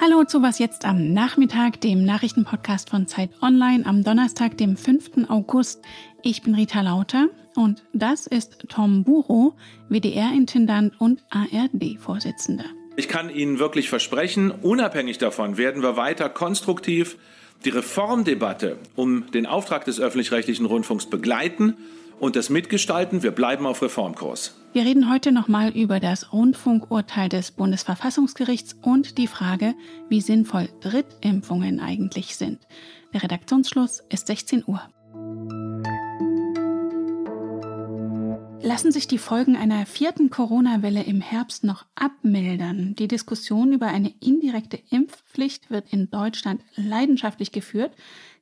Hallo zu Was jetzt am Nachmittag, dem Nachrichtenpodcast von Zeit Online am Donnerstag, dem 5. August. Ich bin Rita Lauter und das ist Tom Buro, WDR-Intendant und ARD-Vorsitzender. Ich kann Ihnen wirklich versprechen, unabhängig davon werden wir weiter konstruktiv die Reformdebatte um den Auftrag des öffentlich-rechtlichen Rundfunks begleiten und das mitgestalten. Wir bleiben auf Reformkurs. Wir reden heute nochmal über das Rundfunkurteil des Bundesverfassungsgerichts und die Frage, wie sinnvoll Drittimpfungen eigentlich sind. Der Redaktionsschluss ist 16 Uhr. Lassen sich die Folgen einer vierten Corona-Welle im Herbst noch abmildern? Die Diskussion über eine indirekte Impfpflicht wird in Deutschland leidenschaftlich geführt.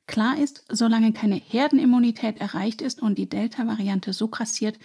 Klar ist, solange keine Herdenimmunität erreicht ist und die Delta-Variante so grassiert,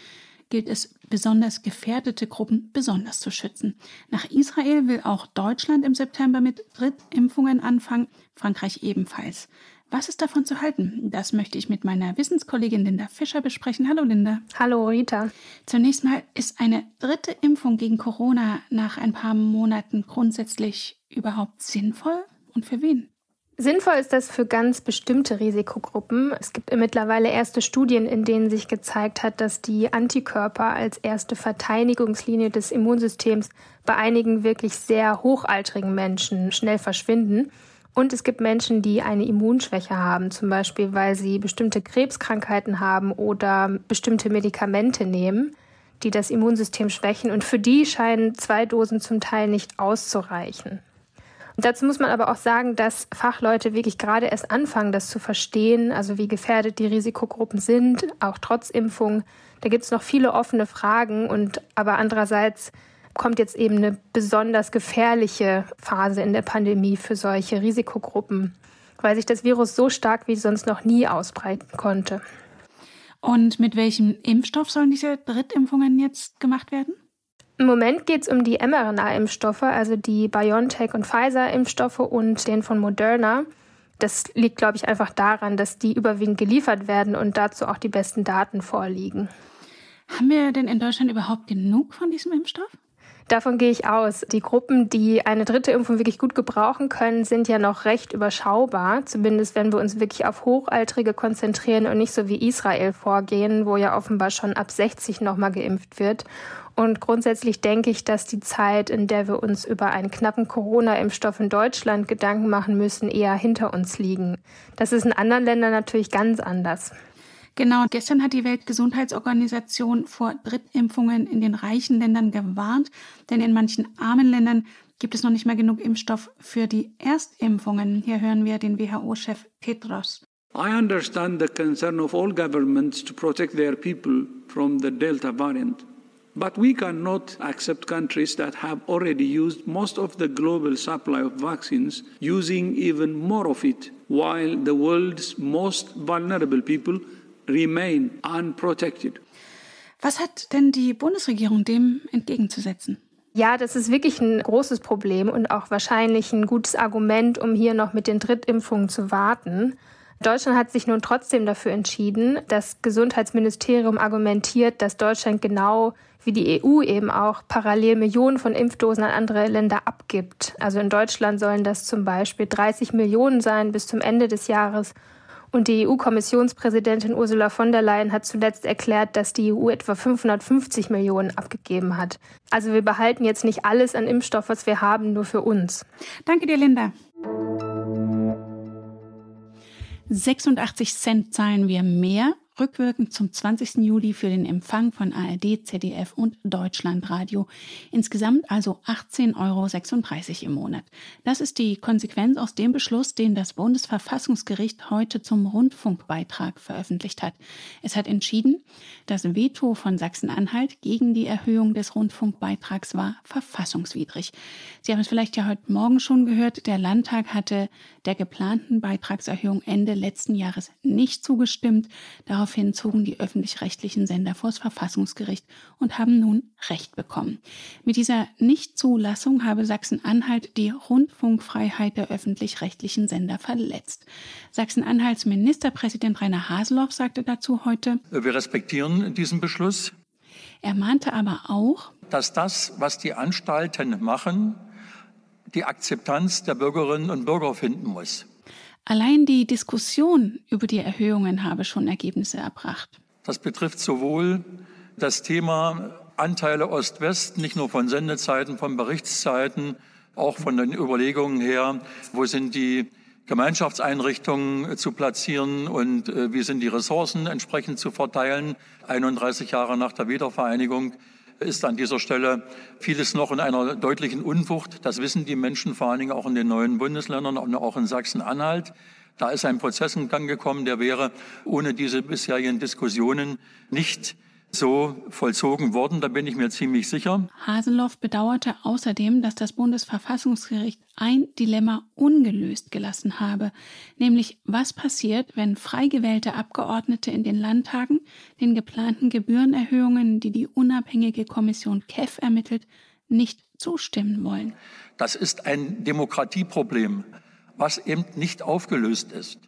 gilt es, besonders gefährdete Gruppen besonders zu schützen. Nach Israel will auch Deutschland im September mit Drittimpfungen anfangen, Frankreich ebenfalls. Was ist davon zu halten? Das möchte ich mit meiner Wissenskollegin Linda Fischer besprechen. Hallo Linda. Hallo Rita. Zunächst mal, ist eine dritte Impfung gegen Corona nach ein paar Monaten grundsätzlich überhaupt sinnvoll und für wen? Sinnvoll ist das für ganz bestimmte Risikogruppen. Es gibt mittlerweile erste Studien, in denen sich gezeigt hat, dass die Antikörper als erste Verteidigungslinie des Immunsystems bei einigen wirklich sehr hochaltrigen Menschen schnell verschwinden. Und es gibt Menschen, die eine Immunschwäche haben, zum Beispiel weil sie bestimmte Krebskrankheiten haben oder bestimmte Medikamente nehmen, die das Immunsystem schwächen. Und für die scheinen zwei Dosen zum Teil nicht auszureichen. Und dazu muss man aber auch sagen, dass Fachleute wirklich gerade erst anfangen, das zu verstehen, also wie gefährdet die Risikogruppen sind, auch trotz Impfung. Da gibt es noch viele offene Fragen und aber andererseits kommt jetzt eben eine besonders gefährliche Phase in der Pandemie für solche Risikogruppen, weil sich das Virus so stark wie sonst noch nie ausbreiten konnte. Und mit welchem Impfstoff sollen diese Drittimpfungen jetzt gemacht werden? Im Moment geht es um die mRNA-Impfstoffe, also die BioNTech und Pfizer-Impfstoffe und den von Moderna. Das liegt, glaube ich, einfach daran, dass die überwiegend geliefert werden und dazu auch die besten Daten vorliegen. Haben wir denn in Deutschland überhaupt genug von diesem Impfstoff? Davon gehe ich aus. Die Gruppen, die eine dritte Impfung wirklich gut gebrauchen können, sind ja noch recht überschaubar. Zumindest wenn wir uns wirklich auf Hochaltrige konzentrieren und nicht so wie Israel vorgehen, wo ja offenbar schon ab 60 nochmal geimpft wird. Und grundsätzlich denke ich, dass die Zeit, in der wir uns über einen knappen Corona-Impfstoff in Deutschland Gedanken machen müssen, eher hinter uns liegen. Das ist in anderen Ländern natürlich ganz anders. Genau, gestern hat die Weltgesundheitsorganisation vor Drittimpfungen in den reichen Ländern gewarnt, denn in manchen armen Ländern gibt es noch nicht mehr genug Impfstoff für die Erstimpfungen. Hier hören wir den WHO-Chef Tedros. I understand the concern of all governments to protect their people from the Delta variant. But we cannot accept countries that have already used most of the global supply of vaccines, using even more of it, while the world's most vulnerable people remain unprotected. Was hat denn die Bundesregierung dem entgegenzusetzen? Ja, das ist wirklich ein großes Problem und auch wahrscheinlich ein gutes Argument, um hier noch mit den Drittimpfungen zu warten. Deutschland hat sich nun trotzdem dafür entschieden. Das Gesundheitsministerium argumentiert, dass Deutschland genau wie die EU eben auch parallel Millionen von Impfdosen an andere Länder abgibt. Also in Deutschland sollen das zum Beispiel 30 Millionen sein bis zum Ende des Jahres und die EU-Kommissionspräsidentin Ursula von der Leyen hat zuletzt erklärt, dass die EU etwa 550 Millionen abgegeben hat. Also wir behalten jetzt nicht alles an Impfstoff, was wir haben, nur für uns. Danke dir, Linda. 86 Cent zahlen wir mehr rückwirkend zum 20. Juli für den Empfang von ARD, ZDF und Deutschlandradio. Insgesamt also 18,36 Euro im Monat. Das ist die Konsequenz aus dem Beschluss, den das Bundesverfassungsgericht heute zum Rundfunkbeitrag veröffentlicht hat. Es hat entschieden, das Veto von Sachsen-Anhalt gegen die Erhöhung des Rundfunkbeitrags war verfassungswidrig. Sie haben es vielleicht ja heute Morgen schon gehört, der Landtag hatte der geplanten Beitragserhöhung Ende letzten Jahres nicht zugestimmt. Darauf Daraufhin zogen die öffentlich-rechtlichen Sender vors Verfassungsgericht und haben nun Recht bekommen. Mit dieser Nichtzulassung habe Sachsen-Anhalt die Rundfunkfreiheit der öffentlich-rechtlichen Sender verletzt. Sachsen-Anhalts Ministerpräsident Rainer Haseloff sagte dazu heute, Wir respektieren diesen Beschluss. Er mahnte aber auch, dass das, was die Anstalten machen, die Akzeptanz der Bürgerinnen und Bürger finden muss. Allein die Diskussion über die Erhöhungen habe schon Ergebnisse erbracht. Das betrifft sowohl das Thema Anteile Ost-West, nicht nur von Sendezeiten, von Berichtszeiten, auch von den Überlegungen her, wo sind die Gemeinschaftseinrichtungen zu platzieren und äh, wie sind die Ressourcen entsprechend zu verteilen. 31 Jahre nach der Wiedervereinigung ist an dieser Stelle vieles noch in einer deutlichen Unwucht. Das wissen die Menschen vor allen Dingen auch in den neuen Bundesländern und auch in Sachsen-Anhalt. Da ist ein Prozess in Gang gekommen, der wäre ohne diese bisherigen Diskussionen nicht so vollzogen worden, da bin ich mir ziemlich sicher. Haseloff bedauerte außerdem, dass das Bundesverfassungsgericht ein Dilemma ungelöst gelassen habe, nämlich was passiert, wenn frei gewählte Abgeordnete in den Landtagen den geplanten Gebührenerhöhungen, die die unabhängige Kommission KEF ermittelt, nicht zustimmen wollen. Das ist ein Demokratieproblem, was eben nicht aufgelöst ist.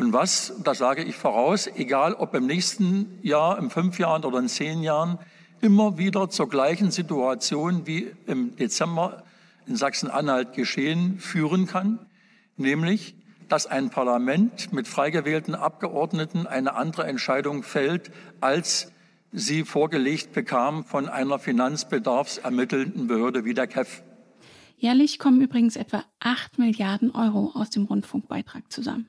Und was, das sage ich voraus, egal ob im nächsten Jahr, in fünf Jahren oder in zehn Jahren, immer wieder zur gleichen Situation wie im Dezember in Sachsen-Anhalt geschehen, führen kann, nämlich, dass ein Parlament mit frei gewählten Abgeordneten eine andere Entscheidung fällt, als sie vorgelegt bekam von einer finanzbedarfsermittelnden Behörde wie der KEF. Jährlich kommen übrigens etwa 8 Milliarden Euro aus dem Rundfunkbeitrag zusammen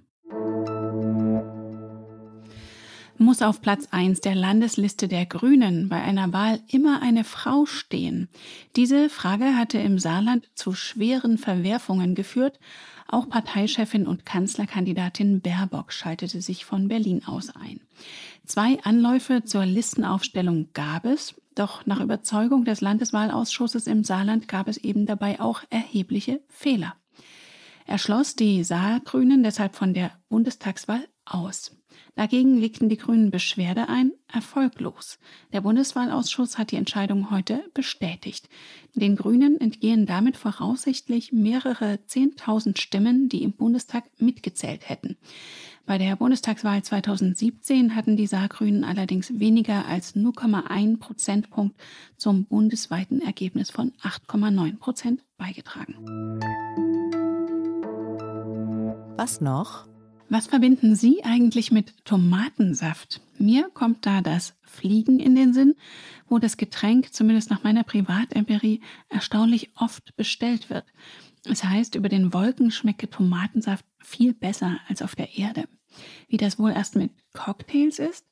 muss auf Platz 1 der Landesliste der Grünen bei einer Wahl immer eine Frau stehen? Diese Frage hatte im Saarland zu schweren Verwerfungen geführt. Auch Parteichefin und Kanzlerkandidatin Baerbock schaltete sich von Berlin aus ein. Zwei Anläufe zur Listenaufstellung gab es, doch nach Überzeugung des Landeswahlausschusses im Saarland gab es eben dabei auch erhebliche Fehler. Er schloss die Saargrünen deshalb von der Bundestagswahl aus. Dagegen legten die Grünen Beschwerde ein, erfolglos. Der Bundeswahlausschuss hat die Entscheidung heute bestätigt. Den Grünen entgehen damit voraussichtlich mehrere Zehntausend Stimmen, die im Bundestag mitgezählt hätten. Bei der Bundestagswahl 2017 hatten die Saargrünen allerdings weniger als 0,1 Prozentpunkt zum bundesweiten Ergebnis von 8,9 Prozent beigetragen. Was noch? Was verbinden Sie eigentlich mit Tomatensaft? Mir kommt da das Fliegen in den Sinn, wo das Getränk, zumindest nach meiner Privatempirie, erstaunlich oft bestellt wird. Es heißt, über den Wolken schmecke Tomatensaft viel besser als auf der Erde. Wie das wohl erst mit Cocktails ist?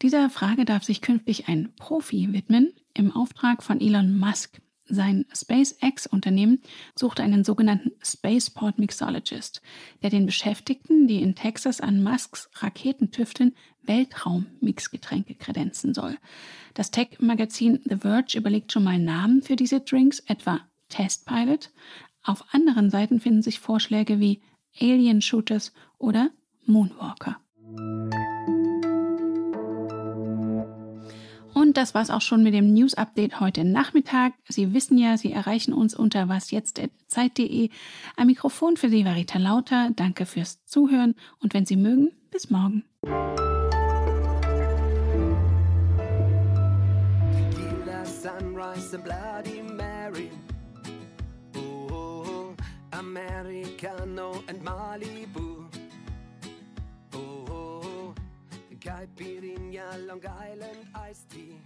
Dieser Frage darf sich künftig ein Profi widmen, im Auftrag von Elon Musk. Sein SpaceX-Unternehmen sucht einen sogenannten Spaceport Mixologist, der den Beschäftigten, die in Texas an Musks Raketen tüfteln, Weltraum-Mixgetränke kredenzen soll. Das Tech-Magazin The Verge überlegt schon mal Namen für diese Drinks, etwa Test Pilot. Auf anderen Seiten finden sich Vorschläge wie Alien Shooters oder Moonwalker. Und das war's auch schon mit dem News Update heute Nachmittag. Sie wissen ja, Sie erreichen uns unter wasjetzt.zeit.de. Am Mikrofon für Sie war Rita Lauter. Danke fürs Zuhören und wenn Sie mögen, bis morgen. Americano and Malibu. Long Island iced tea.